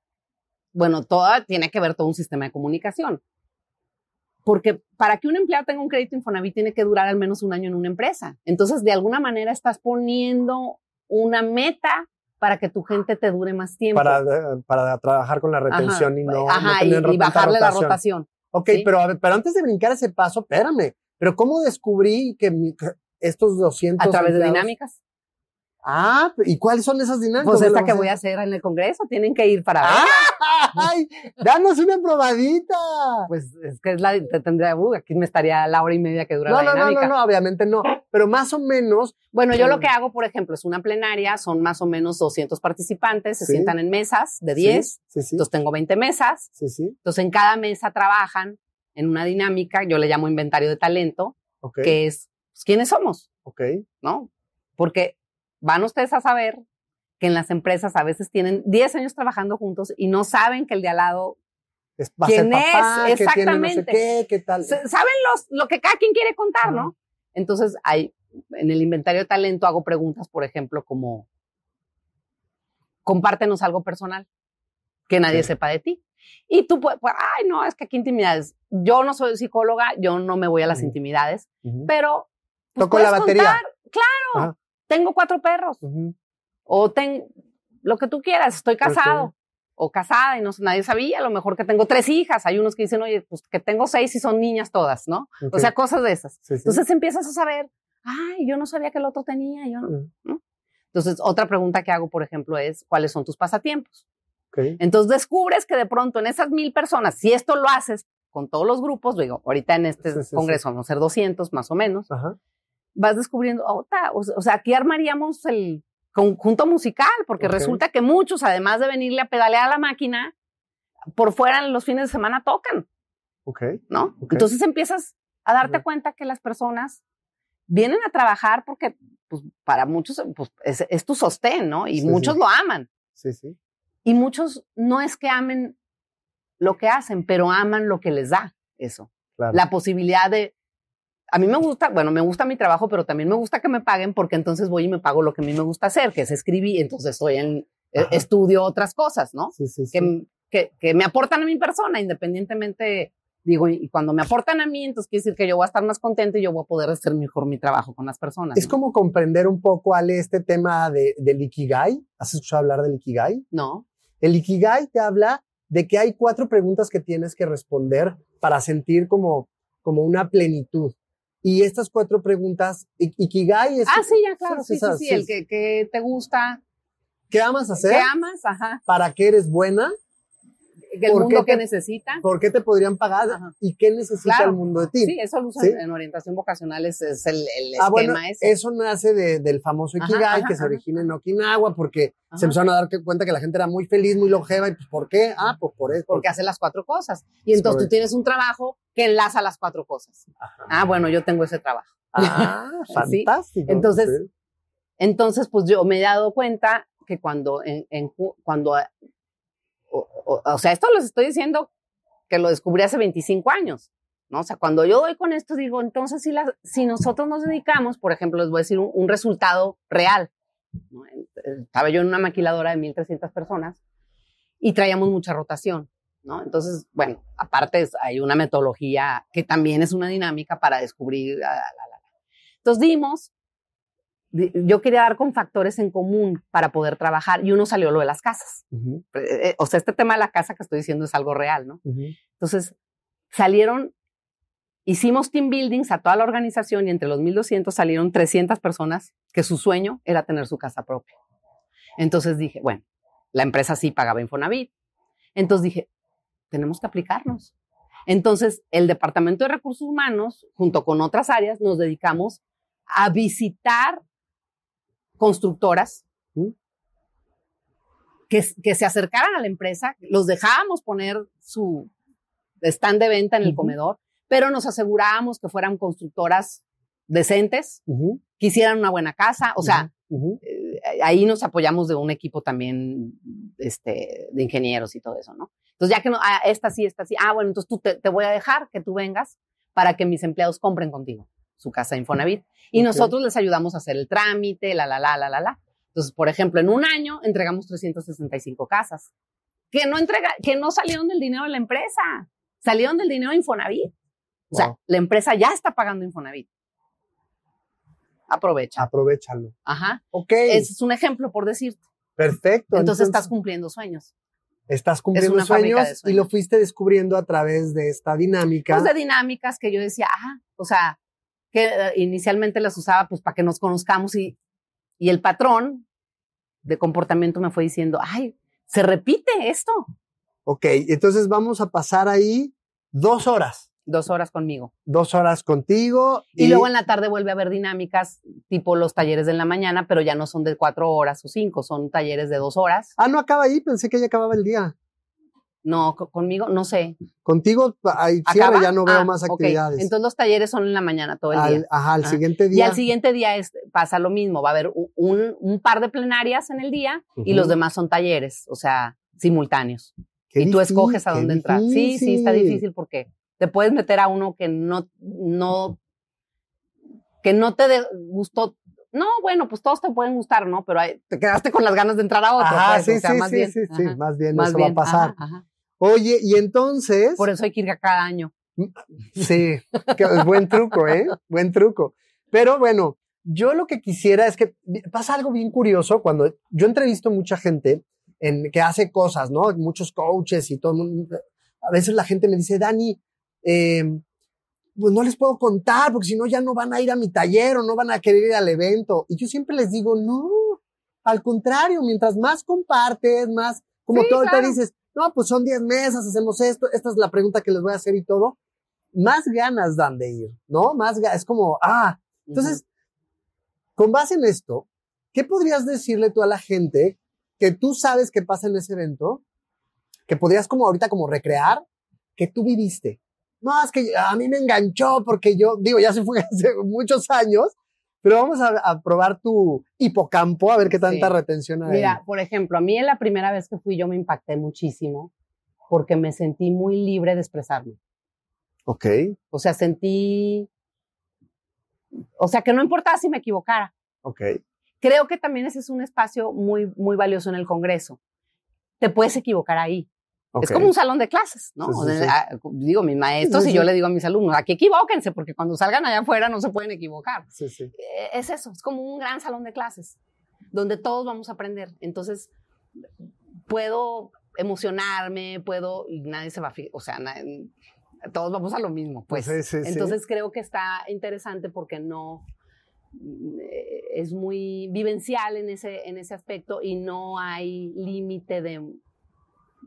C: bueno, todo tiene que ver todo un sistema de comunicación. Porque para que un empleado tenga un crédito Infonavit tiene que durar al menos un año en una empresa. Entonces, de alguna manera estás poniendo una meta para que tu gente te dure más tiempo.
B: Para, eh, para trabajar con la retención y no,
C: ajá, y, bajarle la rotación.
B: Ok, pero, pero antes de brincar ese paso, espérame. Pero ¿cómo descubrí que, estos 200...
C: A través de dinámicas.
B: Ah, ¿y cuáles son esas dinámicas?
C: Pues esta que voy a hacer en el Congreso, tienen que ir para ver.
B: ¡Ay! ¡Danos una probadita!
C: Pues es que es la, te tendría, uh, aquí me estaría la hora y media que dura la dinámica.
B: No, no, no, obviamente no, pero más o menos.
C: Bueno, yo lo que hago, por ejemplo, es una plenaria, son más o menos 200 participantes, se sientan en mesas de 10, sí, sí, entonces tengo 20 mesas,
B: sí, sí.
C: entonces en cada mesa trabajan en una dinámica, yo le llamo inventario de talento, que es, pues, ¿quiénes somos?
B: Ok.
C: ¿No? Porque van ustedes a saber que en las empresas a veces tienen 10 años trabajando juntos y no saben que el de al lado
B: es, quién es, exactamente. qué, qué tal.
C: Saben los, lo que cada quien quiere contar, ¿no? Entonces, hay, en el inventario de talento hago preguntas, por ejemplo, como, compártenos algo personal que nadie sepa de ti. Y tú puedes, pues, ay, no, es que aquí intimidades. Yo no soy psicóloga, yo no me voy a las intimidades, pero...
B: Pues, Toco la batería.
C: claro, tengo cuatro perros. O tengo lo que tú quieras, estoy casado. O casada y no nadie sabía, a lo mejor que tengo tres hijas. Hay unos que dicen, oye, pues que tengo seis y son niñas todas, ¿no? O sea, cosas de esas. Entonces empiezas a saber, ay, yo no sabía que el otro tenía, yo no. Entonces, otra pregunta que hago, por ejemplo, es, ¿cuáles son tus pasatiempos? Entonces descubres que de pronto en esas mil personas, si esto lo haces con todos los grupos, digo, ahorita en este congreso vamos a ser 200 más o menos, vas descubriendo, o, sea, aquí armaríamos el conjunto musical, porque resulta que muchos, además de venirle a pedalear a la máquina, por fuera en los fines de semana tocan. ¿No? Entonces empiezas a darte cuenta que las personas vienen a trabajar porque pues, para muchos pues, es, tu sostén, ¿no? Y muchos lo aman.
B: Sí, sí.
C: Y muchos no es que amen lo que hacen, pero aman lo que les da eso. La posibilidad de... A mí me gusta, bueno, me gusta mi trabajo, pero también me gusta que me paguen porque entonces voy y me pago lo que a mí me gusta hacer, que es escribir, entonces estoy en, e, estudio otras cosas, ¿no?
B: Sí, sí,
C: que, que, que, me aportan a mi persona, independientemente Digo, y cuando me aportan a mí, entonces quiere decir que yo voy a estar más contento y yo voy a poder hacer mejor mi trabajo con las personas.
B: Es como comprender un poco, Ale, este tema de, del Ikigai. ¿Has escuchado hablar del Ikigai?
C: No.
B: El Ikigai te habla de que hay cuatro preguntas que tienes que responder para sentir como, como una plenitud. Y estas cuatro preguntas, Ikigai es...
C: Ah, sí, ya, claro, sí, sí, sí, el que, que te gusta.
B: ¿Qué amas hacer?
C: ¿Qué amas? Ajá.
B: ¿Para qué eres buena?
C: El mundo que necesita.
B: ¿Por qué te podrían pagar? ¿Y qué necesita el mundo de ti?
C: Sí, eso lo usan en orientación vocacional, es, es el, el ah, bueno, ese.
B: Eso nace de, del famoso Ikigai que se origina en Okinawa porque se empezaron a dar cuenta que la gente era muy feliz, muy longeva. ¿Y pues, por qué? Ah, pues por eso.
C: Porque hace las cuatro cosas. Y entonces tú tienes un trabajo que enlaza las cuatro cosas. Ah, bueno, yo tengo ese trabajo.
B: Ah, fantástico.
C: Entonces, entonces, pues yo me he dado cuenta que cuando, en, en, cuando o, sea, esto les estoy diciendo que lo descubrí hace 25 años, ¿no? O sea, cuando yo doy con esto, digo, entonces si, si nosotros nos dedicamos, por ejemplo, les voy a decir un, resultado real. Estaba yo en una maquiladora de 1.300 personas y traíamos mucha rotación, ¿no? Entonces, bueno, aparte hay una metodología que también es una dinámica para descubrir. Entonces dimos yo quería dar con factores en común para poder trabajar y uno salió lo de las casas. Eh, eh, o sea, este tema de la casa que estoy diciendo es algo real, ¿no? Entonces, salieron, hicimos team buildings a toda la organización y entre los 1.200 salieron 300 personas que su sueño era tener su casa propia. Entonces dije, bueno, la empresa sí pagaba Infonavit. Entonces dije, tenemos que aplicarnos. Entonces, el Departamento de Recursos Humanos, junto con otras áreas, nos dedicamos a visitar constructoras que, que, se acercaran a la empresa, los dejábamos poner su stand de venta en el comedor, pero nos asegurábamos que fueran constructoras decentes, que hicieran una buena casa, o sea, eh, ahí nos apoyamos de un equipo también este, de ingenieros y todo eso, ¿no? Entonces, ya que no, ah, esta sí, esta sí, ah, bueno, entonces tú te, te voy a dejar que tú vengas para que mis empleados compren contigo su casa Infonavit. Y nosotros les ayudamos a hacer el trámite, la, la, la, la, la, la. Entonces, por ejemplo, en un año entregamos 365 casas que no entrega, que no salieron del dinero de la empresa, salieron del dinero de Infonavit. O sea, la empresa ya está pagando Infonavit. Aprovecha.
B: Aprovechalo.
C: Ajá.
B: Ok.
C: Ese es un ejemplo por decirte.
B: Perfecto.
C: Entonces, estás cumpliendo sueños.
B: Estás cumpliendo sueños, y lo fuiste descubriendo a través de esta dinámica.
C: Pues de dinámicas que yo decía, ah, o sea, que eh, inicialmente las usaba pues para que nos conozcamos y, y el patrón de comportamiento me fue diciendo, ay, se repite esto.
B: Ok, entonces vamos a pasar ahí dos horas.
C: Dos horas conmigo.
B: Dos horas contigo.
C: Y, y, luego en la tarde vuelve a haber dinámicas tipo los talleres de la mañana, pero ya no son de cuatro horas o cinco, son talleres de dos horas.
B: Ah, no acaba ahí, pensé que ya acababa el día.
C: No, conmigo no sé.
B: Contigo hay cierre, ya no veo ah, más actividades.
C: Entonces los talleres son en la mañana todo el día.
B: Ajá, al siguiente día.
C: Y al siguiente día es, pasa lo mismo, va a haber un, un par de plenarias en el día y los demás son talleres, o sea, simultáneos. y tú escoges a dónde entrar. Sí, sí, está difícil porque te puedes meter a uno que no, no, que no te gustó no, bueno, pues todos te pueden gustar, ¿no? Pero te quedaste con las ganas de entrar a otro.
B: Ah, sí, sí, más sí, bien, sí, sí, más bien más eso va a pasar. Oye, y entonces...
C: Por eso hay que ir a cada año.
B: Sí, que, buen truco, ¿eh? Buen truco. Pero bueno, yo lo que quisiera es que pasa algo bien curioso cuando yo entrevisto mucha gente en, que hace cosas, ¿no? Muchos coaches y todo. A veces la gente me dice, Dani, eh, pues no les puedo contar porque si no ya no van a ir a mi taller o no van a querer ir al evento. Y yo siempre les digo, no, al contrario, mientras más compartes, más, como todo te dices, no, pues son 10 mesas, hacemos esto, esta es la pregunta que les voy a hacer y todo, más ganas dan de ir, ¿no? Más es como, ah, entonces, con base en esto, ¿qué podrías decirle tú a la gente que tú sabes que pasa en ese evento, que podrías como ahorita como recrear, que tú viviste? No, es que a mí me enganchó porque yo, digo, ya se fue hace muchos años, pero vamos a, probar tu hipocampo, a ver qué tanta retención hay.
C: Mira, por ejemplo, a mí en la primera vez que fui yo me impacté muchísimo porque me sentí muy libre de expresarme.
B: Ok.
C: O sea, sentí, o sea, que no importaba si me equivocara.
B: Ok.
C: Creo que también ese es un espacio muy, muy valioso en el Congreso. Te puedes equivocar ahí. Es como un salón de clases, ¿no? Ah, digo, mis maestros y yo le digo a mis alumnos, aquí equivóquense, porque cuando salgan allá afuera no se pueden equivocar.
B: Eh,
C: es eso, es como un gran salón de clases, donde todos vamos a aprender. Entonces, puedo emocionarme, puedo, y nadie se va a, o sea, todos vamos a lo mismo, pues. Entonces creo que está interesante porque no, eh, es muy vivencial en ese, en ese aspecto y no hay límite de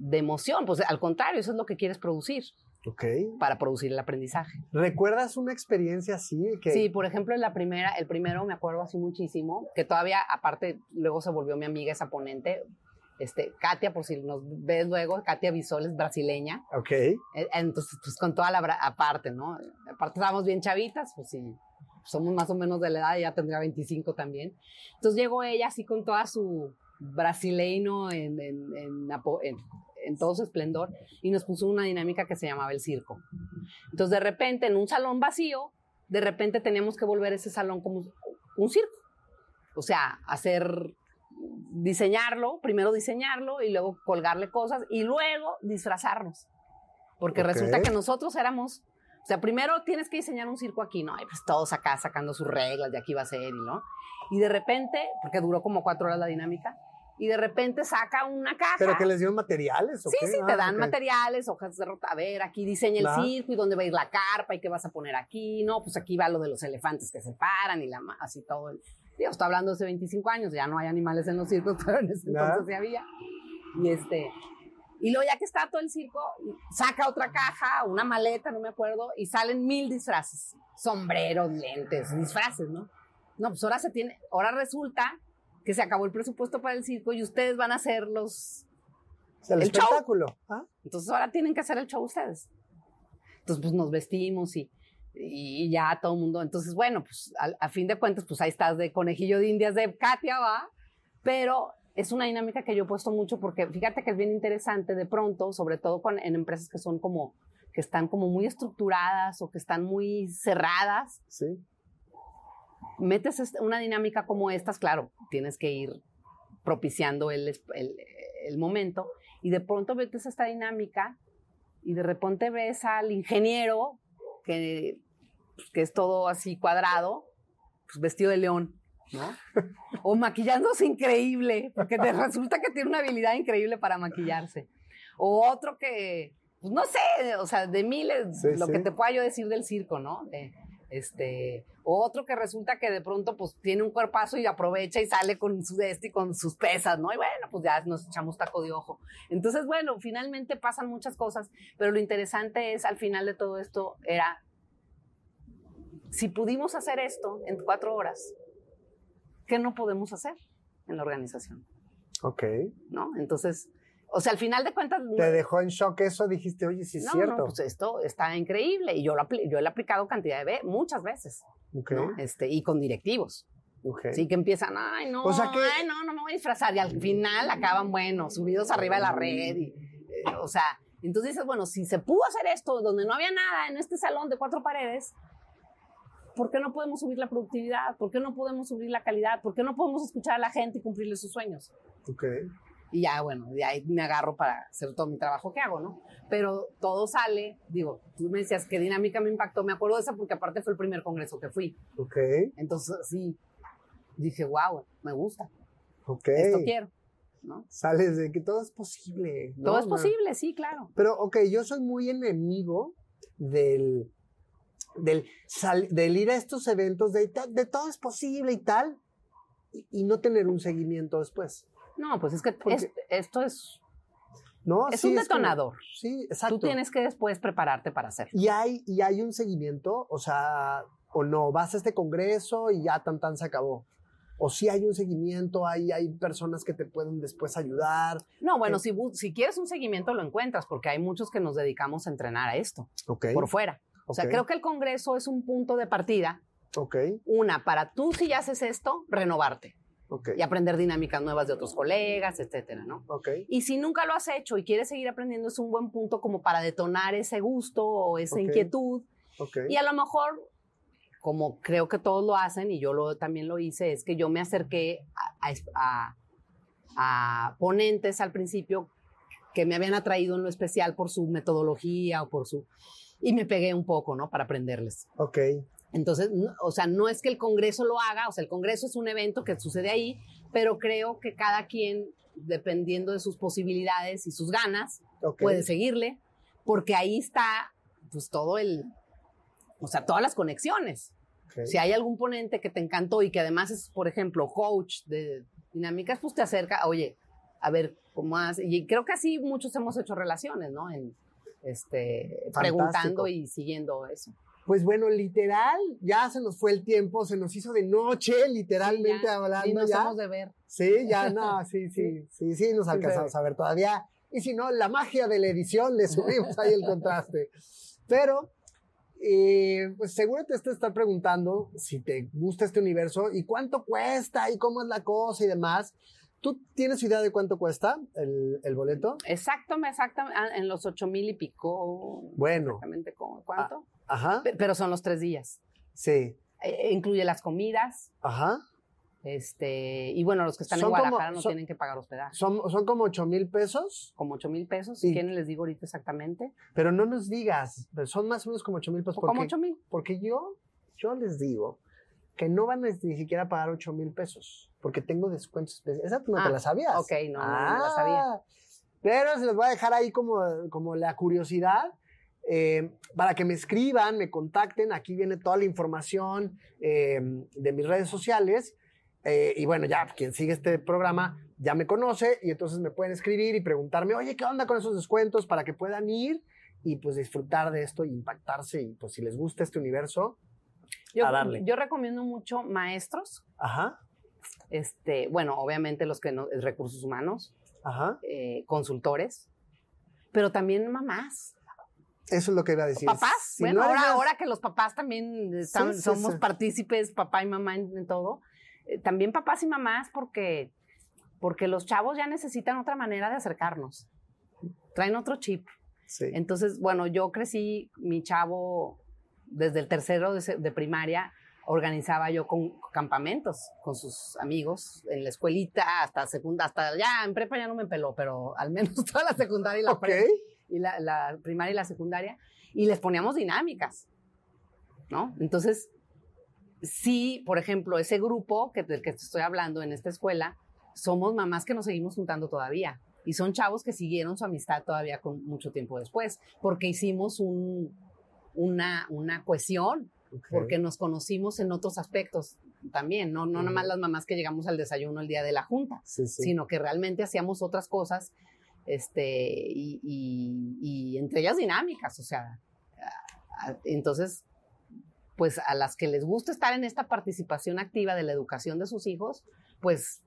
C: de emoción, pues al contrario, eso es lo que quieres producir.
B: Ok.
C: Para producir el aprendizaje.
B: ¿Recuerdas una experiencia así?
C: Que... Sí, por ejemplo, en la primera, el primero me acuerdo así muchísimo, que todavía, aparte, luego se volvió mi amiga esa ponente, este, Katia, por si nos ves luego, Katia Bisoles, brasileña.
B: Ok.
C: E, entonces, pues con toda la, aparte, ¿no? Aparte estábamos bien chavitas, pues sí, somos más o menos de la edad, ya tendría 25 también. Entonces llegó ella así con toda su brasileño en, en, en, en todo su esplendor y nos puso una dinámica que se llamaba el circo. Entonces, de repente, en un salón vacío, de repente teníamos que volver ese salón como un circo. O sea, hacer, diseñarlo, primero diseñarlo y luego colgarle cosas y luego disfrazarnos. Porque resulta que nosotros éramos, o sea, primero tienes que diseñar un circo aquí, ¿no? Y pues todos acá sacando sus reglas de aquí va a ser, ¿no? Y de repente, porque duró como cuatro horas la dinámica, y de repente saca una caja.
B: ¿Pero que les dio materiales o
C: Sí, sí, te ah, dan materiales, hojas de rota. A ver, aquí diseña el circo y dónde va a ir la carpa y qué vas a poner aquí. No, pues aquí va lo de los elefantes que se paran y la así todo. Digo, estoy hablando hace 25 años, ya no hay animales en los circos, pero en ese entonces sí había. Y este. Y luego ya que está todo el circo, saca otra caja, una maleta, no me acuerdo, y salen mil disfraces. Sombreros, lentes, disfraces, ¿no? No, pues ahora se tiene, ahora resulta que se acabó el presupuesto para el circo y ustedes van a hacer los...
B: el, espectáculo. ¿Ah?
C: Entonces ahora tienen que hacer el show ustedes. Entonces pues nos vestimos y, y ya todo el mundo. Entonces bueno, pues a, fin de cuentas pues ahí estás de conejillo de indias de Katia, va. Pero es una dinámica que yo he puesto mucho porque fíjate que es bien interesante de pronto, sobre todo en empresas que son como, que están como muy estructuradas o que están muy cerradas.
B: Sí
C: metes una dinámica como estas, claro, tienes que ir propiciando el, el, momento y de pronto metes esta dinámica y de repente ves al ingeniero que, que es todo así cuadrado, pues vestido de león, ¿no? O maquillándose increíble, porque te resulta que tiene una habilidad increíble para maquillarse. O otro que, pues no sé, o sea, de miles, lo que te pueda yo decir del circo, ¿no? Este, otro que resulta que de pronto pues tiene un cuerpazo y aprovecha y sale con su este y con sus pesas, ¿no? Y bueno, pues ya nos echamos taco de ojo. Entonces, bueno, finalmente pasan muchas cosas, pero lo interesante es al final de todo esto era, si pudimos hacer esto en cuatro horas, ¿qué no podemos hacer en la organización?
B: Ok.
C: ¿No? Entonces, o sea, al final de cuentas...
B: ¿Te dejó en shock eso? Dijiste, oye, sí es cierto.
C: No, pues esto está increíble. Y yo lo, yo lo he aplicado cantidad de veces, muchas veces.
B: Okay.
C: Este, y con directivos.
B: Okay.
C: Sí, que empiezan, ay, no, ay, no, no me voy a disfrazar. Y al final acaban, bueno, subidos arriba de la red. Y, eh, o sea, entonces dices, bueno, si se pudo hacer esto donde no había nada en este salón de cuatro paredes, ¿por qué no podemos subir la productividad? ¿Por qué no podemos subir la calidad? ¿Por qué no podemos escuchar a la gente y cumplirle sus sueños?
B: Ok.
C: Y ya, bueno, de ahí me agarro para hacer todo mi trabajo que hago, ¿no? Pero todo sale, digo, tú me decías qué dinámica me impactó, me acuerdo de esa porque aparte fue el primer congreso que fui.
B: Ok.
C: Entonces, sí, dije, wow, me gusta,
B: Ok.
C: esto quiero, ¿no?
B: Sales de que todo es posible. ¿no?
C: Todo es posible, sí, claro.
B: Pero, ok, yo soy muy enemigo del, del, sal- del ir a estos eventos de, de todo es posible y tal, y, y no tener un seguimiento después.
C: No, pues es que es- esto es,
B: ¿no?
C: es
B: Sí,
C: un
B: como-
C: detonador.
B: sí, exacto.
C: Tú tienes que después prepararte para hacerlo.
B: Y hay, y hay un seguimiento, o sea, o no, vas a este congreso y ya tan tan se acabó. O si hay un seguimiento, hay, hay personas que te pueden después ayudar.
C: No, bueno,
B: Eh,
C: si, si quieres un seguimiento lo encuentras, porque hay muchos que nos dedicamos a entrenar a esto,
B: Ok.
C: por fuera. O sea,
B: Ok.
C: creo que el Congreso es un punto de partida,
B: Ok.
C: una, para tú si ya haces esto, renovarte
B: Ok.
C: y aprender dinámicas nuevas de otros colegas, etcétera, ¿no?
B: Ok.
C: Y si nunca lo has hecho y quieres seguir aprendiendo, es un buen punto como para detonar ese gusto o esa
B: Ok.
C: inquietud. Y a lo mejor, como creo que todos lo hacen y yo lo, también lo hice, es que yo me acerqué a, a- a- a ponentes al principio que me habían atraído en lo especial por su metodología o por su... Y me pegué un poco, ¿no? Para aprenderles.
B: Ok.
C: Entonces, no- o sea, no es que el Congreso lo haga, o sea, el Congreso es un evento que sucede ahí, pero creo que cada quien, dependiendo de sus posibilidades y sus ganas, puede seguirle, porque ahí está, pues, todo el, o sea, todas las conexiones.
B: Ok.
C: Si hay algún ponente que te encantó y que además es, por ejemplo, coach de dinámicas, pues te acerca, oye, a ver cómo hace. Y creo que así muchos hemos hecho relaciones, ¿no? En, este,
B: Fantástico.
C: preguntando y siguiendo eso.
B: Pues bueno, literal, ya se nos fue el tiempo, se nos hizo de noche, literalmente
C: Sí, ya,
B: hablando
C: y nos
B: ya.
C: de ver.
B: Sí, ya no, sí, sí, sí, sí, nos alcanzamos a ver todavía. Y si no, la magia de la edición, le subimos ahí el contraste. Pero, eh, pues seguro te estás preguntando si te gusta este universo y cuánto cuesta y cómo es la cosa y demás. ¿Tú tienes idea de cuánto cuesta el, el boleto?
C: Exacto, exactamente, ah, en los ocho mil y pico.
B: Bueno.
C: Exactamente, ¿cómo- ¿cuánto?
B: Ajá.
C: Pe- Pero son los tres días.
B: Sí.
C: Eh, incluye las comidas,
B: Ajá.
C: este, y bueno, los que están
B: Son
C: en
B: como-
C: Guadalajara no
B: son-
C: tienen que pagar hospedaje.
B: Son, son como 8 mil pesos,
C: Como ocho mil pesos,
B: Sí.
C: si quieren les digo ahorita exactamente.
B: pero no nos digas, son más o menos como 8 mil pesos.
C: Como
B: porque-
C: ocho mil.
B: Porque yo, yo les digo que no van a ni siquiera pagar 8 mil pesos, porque tengo descuentos. Esa tú no te
C: Ah,
B: la sabías.
C: ok, no, no, no me la sabía.
B: Ah, Pero se les voy a dejar ahí como, como la curiosidad. Eh, para que me escriban, me contacten, aquí viene toda la información eh, de mis redes sociales. eh, y bueno, ya quien sigue este programa ya me conoce y entonces me pueden escribir y preguntarme, oye, ¿qué onda con esos descuentos para que puedan ir y pues disfrutar de esto y impactarse y pues si les gusta este universo,
C: Yo,
B: A darle.
C: yo recomiendo mucho maestros,
B: ajá,
C: este, bueno, obviamente los que no, recursos humanos,
B: ajá,
C: eh, consultores, pero también mamás,
B: eso es lo que iba a decir.
C: papás.
B: Si
C: bueno,
B: no
C: ahora,
B: eres-
C: ahora que los papás también están-
B: Sí, sí,
C: somos
B: sí.
C: partícipes, papá y mamá en, en todo, eh, también papás y mamás porque, porque los chavos ya necesitan otra manera de acercarnos, traen otro chip. Entonces, bueno, yo crecí, mi chavo, desde el tercero de, de primaria, organizaba yo con campamentos con sus amigos en la escuelita, hasta segunda, hasta ya en prepa ya no me peló, pero al menos toda la secundaria y la,
B: Ok.
C: prepa, y la, la primaria y la secundaria, y les poníamos dinámicas, ¿no? Entonces, sí, por ejemplo, ese grupo que, del que te estoy hablando en esta escuela, somos mamás que nos seguimos juntando todavía. Y son chavos que siguieron su amistad todavía con mucho tiempo después, porque hicimos un, una, una cohesión,
B: Ok.
C: porque nos conocimos en otros aspectos también, no, no
B: Ujú.
C: nada más las mamás que llegamos al desayuno el día de la junta,
B: Sí, sí.
C: sino que realmente hacíamos otras cosas, este, y, y- entre ellas dinámicas, o sea, entonces, pues a las que les gusta estar en esta participación activa de la educación de sus hijos, pues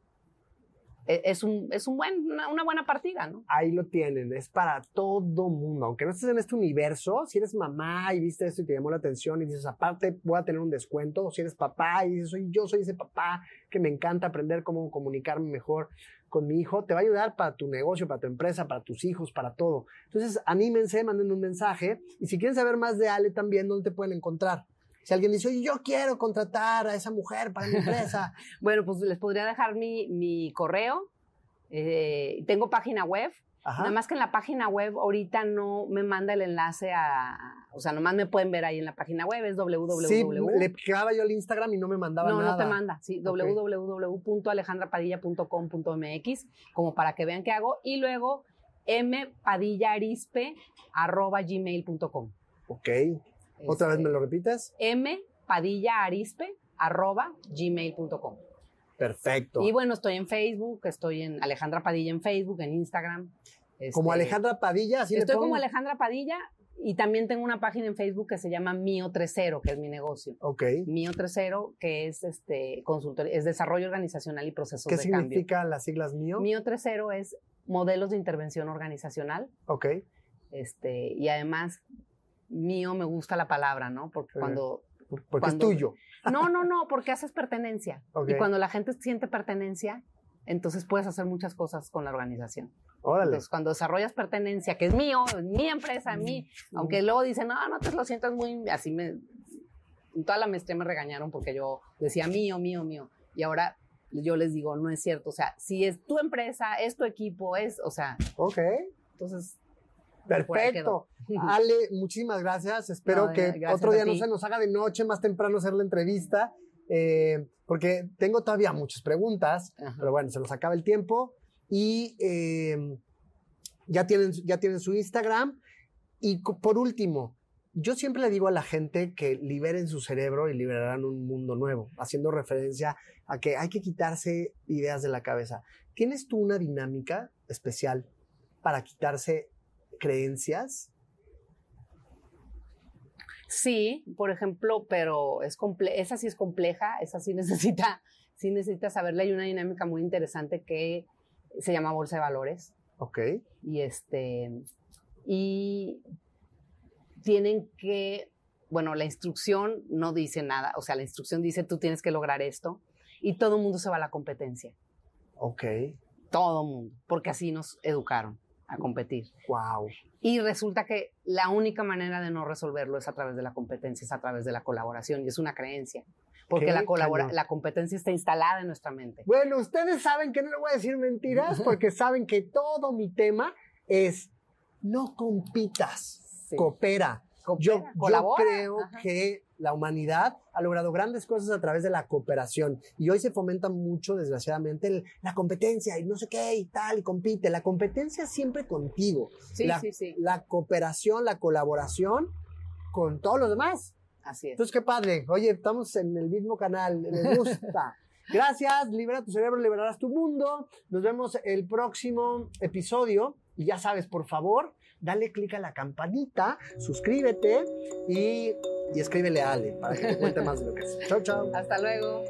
C: es, un, es un buen, una, una buena partida, ¿no?
B: Ahí lo tienen, es para todo mundo. Aunque no estés en este universo, si eres mamá y viste esto y te llamó la atención y dices, aparte voy a tener un descuento, o si eres papá y dices, soy, yo soy ese papá que me encanta aprender cómo comunicarme mejor con mi hijo, te va a ayudar para tu negocio, para tu empresa, para tus hijos, para todo. Entonces, anímense, manden un mensaje y si quieren saber más de Ale también, ¿dónde te pueden encontrar? Si alguien dice, "Oye, yo quiero contratar a esa mujer para mi empresa.
C: bueno, pues les podría dejar mi, mi correo. Eh, tengo página web.
B: Ajá.
C: Nada más que en la página web ahorita no me manda el enlace a, o sea, nomás me pueden ver ahí en la página web, es www.
B: Sí, le pegaba yo al Instagram y no me mandaba
C: no,
B: nada.
C: no te manda, sí,
B: Ok.
C: www.alejandrapadilla.com.mx, como para que vean qué hago, y luego mpadillarispe.gmail.com.
B: Ok. ¿Otra vez
C: Este,
B: me lo repites?
C: mpadillarispe.gmail.com.
B: Perfecto.
C: Y bueno, estoy en Facebook, estoy en Alejandra Padilla en Facebook, en Instagram.
B: como
C: Este,
B: Alejandra Padilla, así le
C: Estoy como? Alejandra Padilla y también tengo una página en Facebook que se llama Mío 30, que es mi negocio.
B: Ok.
C: Mío 30, que es este consultoría, es desarrollo organizacional y procesos
B: ¿Qué
C: de cambio.
B: significa las siglas mío?
C: Mío 30 es modelos de intervención organizacional,
B: Ok.
C: este, y además mío me gusta la palabra, ¿no? Porque cuando
B: Porque es
C: Cuando-
B: tuyo.
C: no, no, no, porque haces pertenencia. Y cuando la gente siente pertenencia, entonces puedes hacer muchas cosas con la organización.
B: Órale.
C: Entonces, cuando desarrollas pertenencia, que es mío, es mi empresa, mi, aunque luego dicen, no, no te lo sientas muy, así me, en toda la maestría me regañaron porque yo decía mío, mío, mío. Y ahora yo les digo, no es cierto. O sea, si es tu empresa, es tu equipo, es, o sea,
B: Ok.
C: entonces,
B: Perfecto. Ale, muchísimas gracias. Espero
C: No,
B: que
C: gracias
B: otro día no se nos haga de noche, más temprano hacer la entrevista, eh, porque tengo todavía muchas preguntas,
C: Ajá.
B: pero bueno, se nos acaba el tiempo. Y eh, ya, tienen, ya tienen su Instagram. Y por último, yo siempre le digo a la gente que liberen su cerebro y liberarán un mundo nuevo, haciendo referencia a que hay que quitarse ideas de la cabeza. ¿Tienes tú una dinámica especial para quitarse creencias?
C: Sí, por ejemplo, pero es comple esa sí es compleja, esa sí necesita, sí necesita saberla. Hay una dinámica muy interesante que se llama bolsa de valores
B: Ok.
C: y este y tienen que, bueno, la instrucción no dice nada, o sea, la instrucción dice tú tienes que lograr esto y todo el mundo se va a la competencia,
B: Ok.
C: todo el mundo, porque así nos educaron a competir.
B: Wow.
C: Y resulta que la única manera de no resolverlo es a través de la competencia, es a través de la colaboración, y es una creencia. Porque la, colabora la competencia está instalada en nuestra mente.
B: Bueno, ustedes saben que no le voy a decir mentiras porque saben que todo mi tema es no compitas,
C: Sí.
B: coopera. Yo, yo creo
C: Ajá.
B: que la humanidad ha logrado grandes cosas a través de la cooperación y hoy se fomenta mucho, desgraciadamente, el- la competencia y no sé qué y tal y compite. La competencia siempre contigo.
C: Sí,
B: la,
C: sí, sí.
B: la cooperación, la colaboración con todos los demás.
C: Así es.
B: Entonces, qué padre. Oye, estamos en el mismo canal. Me gusta. Gracias. Libera tu cerebro, liberarás tu mundo. Nos vemos el próximo episodio. Y ya sabes, por favor, dale click a la campanita, suscríbete y, y escríbele a Ale para que te cuente más de lo que es. Chao, chao.
C: Hasta luego.